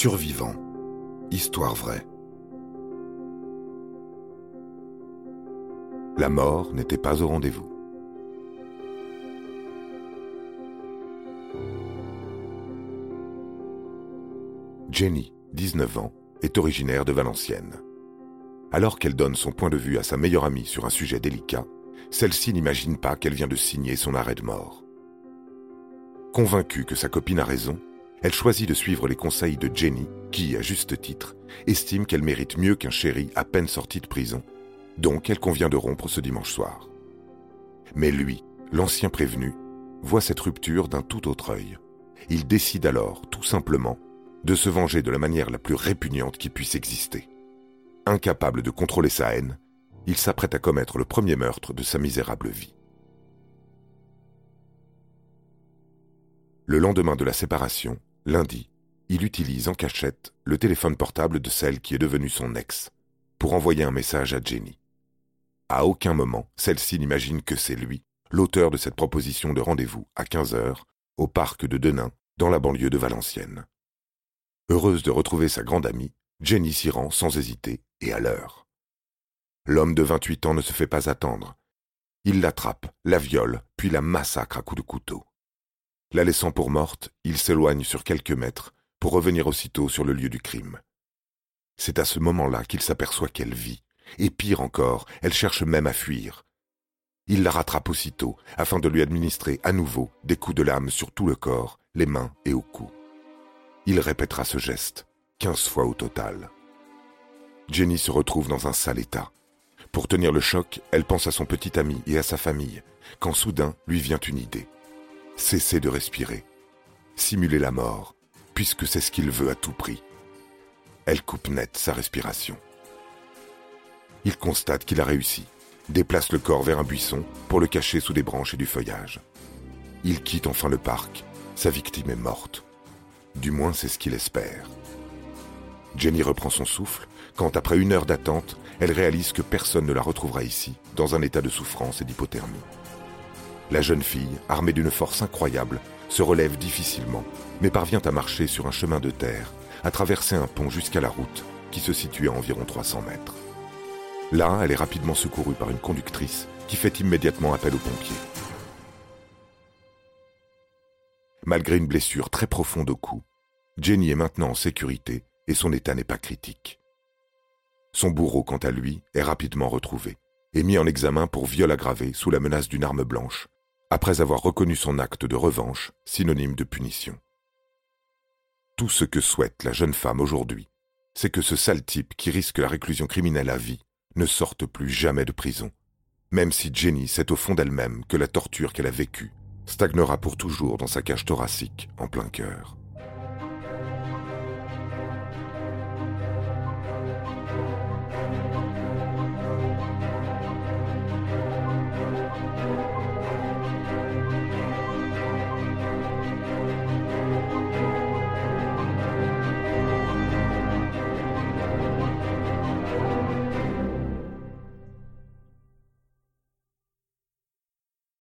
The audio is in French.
Survivant. Histoire vraie. La mort n'était pas au rendez-vous. Jenny, 19 ans, est originaire de Valenciennes. Alors qu'elle donne son point de vue à sa meilleure amie sur un sujet délicat, celle-ci n'imagine pas qu'elle vient de signer son arrêt de mort. Convaincue que sa copine a raison, elle choisit de suivre les conseils de Jenny, qui, à juste titre, estime qu'elle mérite mieux qu'un chéri à peine sorti de prison. Donc elle convient de rompre ce dimanche soir. Mais lui, l'ancien prévenu, voit cette rupture d'un tout autre œil. Il décide alors, tout simplement, de se venger de la manière la plus répugnante qui puisse exister. Incapable de contrôler sa haine, il s'apprête à commettre le premier meurtre de sa misérable vie. Le lendemain de la séparation, lundi, il utilise en cachette le téléphone portable de celle qui est devenue son ex pour envoyer un message à Jenny. À aucun moment, celle-ci n'imagine que c'est lui, l'auteur de cette proposition de rendez-vous à 15 heures au parc de Denain, dans la banlieue de Valenciennes. Heureuse de retrouver sa grande amie, Jenny s'y rend sans hésiter et à l'heure. L'homme de 28 ans ne se fait pas attendre. Il l'attrape, la viole, puis la massacre à coups de couteau. La laissant pour morte, il s'éloigne sur quelques mètres pour revenir aussitôt sur le lieu du crime. C'est à ce moment-là qu'il s'aperçoit qu'elle vit, et pire encore, elle cherche même à fuir. Il la rattrape aussitôt afin de lui administrer à nouveau des coups de lame sur tout le corps, les mains et au cou. Il répétera ce geste, quinze fois au total. Jenny se retrouve dans un sale état. Pour tenir le choc, elle pense à son petit ami et à sa famille, quand soudain lui vient une idée. Cesser de respirer. Simuler la mort, puisque c'est ce qu'il veut à tout prix. Elle coupe net sa respiration. Il constate qu'il a réussi, déplace le corps vers un buisson pour le cacher sous des branches et du feuillage. Il quitte enfin le parc. Sa victime est morte. Du moins, c'est ce qu'il espère. Jenny reprend son souffle quand, après une heure d'attente, elle réalise que personne ne la retrouvera ici, dans un état de souffrance et d'hypothermie. La jeune fille, armée d'une force incroyable, se relève difficilement, mais parvient à marcher sur un chemin de terre, à traverser un pont jusqu'à la route, qui se situe à environ 300 mètres. Là, elle est rapidement secourue par une conductrice qui fait immédiatement appel aux pompiers. Malgré une blessure très profonde au cou, Jenny est maintenant en sécurité et son état n'est pas critique. Son bourreau, quant à lui, est rapidement retrouvé et mis en examen pour viol aggravé sous la menace d'une arme blanche, après avoir reconnu son acte de revanche, synonyme de punition. Tout ce que souhaite la jeune femme aujourd'hui, c'est que ce sale type qui risque la réclusion criminelle à vie ne sorte plus jamais de prison, même si Jenny sait au fond d'elle-même que la torture qu'elle a vécue stagnera pour toujours dans sa cage thoracique en plein cœur.